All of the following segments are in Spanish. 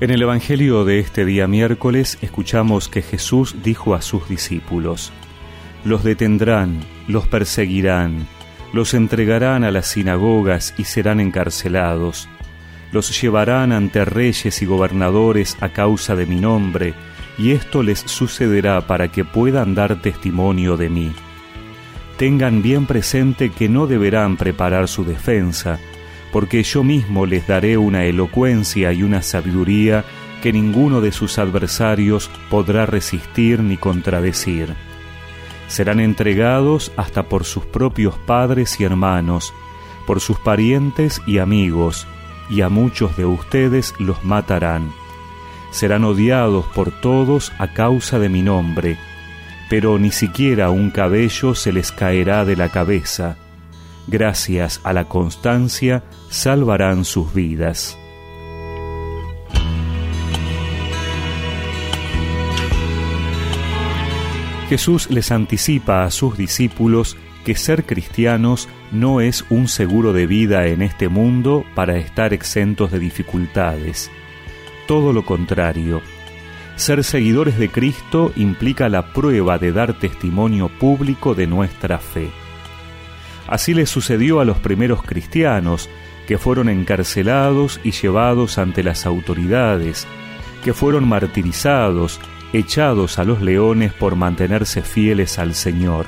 En el Evangelio de este día miércoles escuchamos que Jesús dijo a sus discípulos, Los detendrán, los perseguirán, los entregarán a las sinagogas y serán encarcelados, los llevarán ante reyes y gobernadores a causa de mi nombre, y esto les sucederá para que puedan dar testimonio de mí. Tengan bien presente que no deberán preparar su defensa, porque yo mismo les daré una elocuencia y una sabiduría que ninguno de sus adversarios podrá resistir ni contradecir. Serán entregados hasta por sus propios padres y hermanos, por sus parientes y amigos, y a muchos de ustedes los matarán. Serán odiados por todos a causa de mi nombre, pero ni siquiera un cabello se les caerá de la cabeza gracias a la constancia, salvarán sus vidas. Jesús les anticipa a sus discípulos que ser cristianos no es un seguro de vida en este mundo para estar exentos de dificultades. Todo lo contrario. Ser seguidores de Cristo implica la prueba de dar testimonio público de nuestra fe. Así le sucedió a los primeros cristianos, que fueron encarcelados y llevados ante las autoridades, que fueron martirizados, echados a los leones por mantenerse fieles al Señor.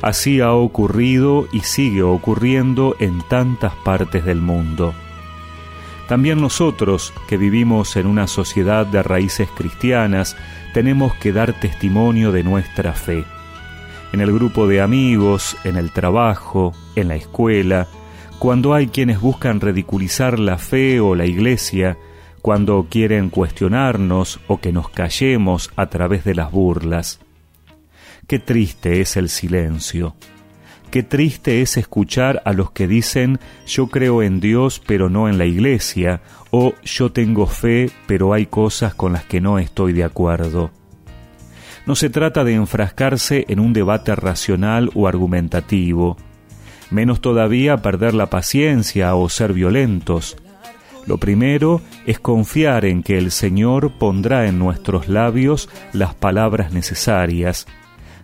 Así ha ocurrido y sigue ocurriendo en tantas partes del mundo. También nosotros, que vivimos en una sociedad de raíces cristianas, tenemos que dar testimonio de nuestra fe en el grupo de amigos, en el trabajo, en la escuela, cuando hay quienes buscan ridiculizar la fe o la iglesia, cuando quieren cuestionarnos o que nos callemos a través de las burlas. Qué triste es el silencio. Qué triste es escuchar a los que dicen yo creo en Dios pero no en la iglesia o yo tengo fe pero hay cosas con las que no estoy de acuerdo. No se trata de enfrascarse en un debate racional o argumentativo, menos todavía perder la paciencia o ser violentos. Lo primero es confiar en que el Señor pondrá en nuestros labios las palabras necesarias,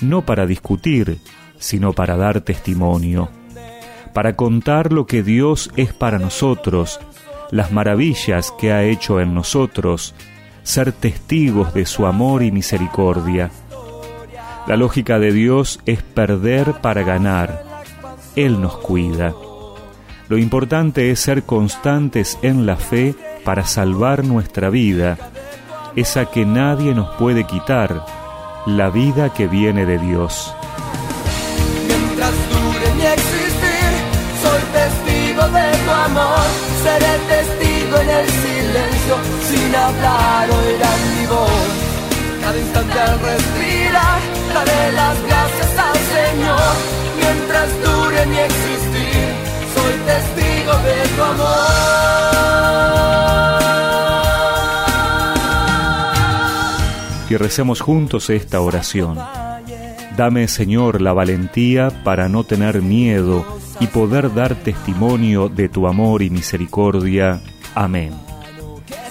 no para discutir, sino para dar testimonio, para contar lo que Dios es para nosotros, las maravillas que ha hecho en nosotros, ser testigos de su amor y misericordia. La lógica de Dios es perder para ganar. Él nos cuida. Lo importante es ser constantes en la fe para salvar nuestra vida, esa que nadie nos puede quitar, la vida que viene de Dios. Mientras dure sin hablar oirán mi voz. Cada instante al respirar, daré las gracias al Señor. Mientras dure mi existir, soy testigo de tu amor. Y recemos juntos esta oración. Dame, Señor, la valentía para no tener miedo y poder dar testimonio de tu amor y misericordia. Amén.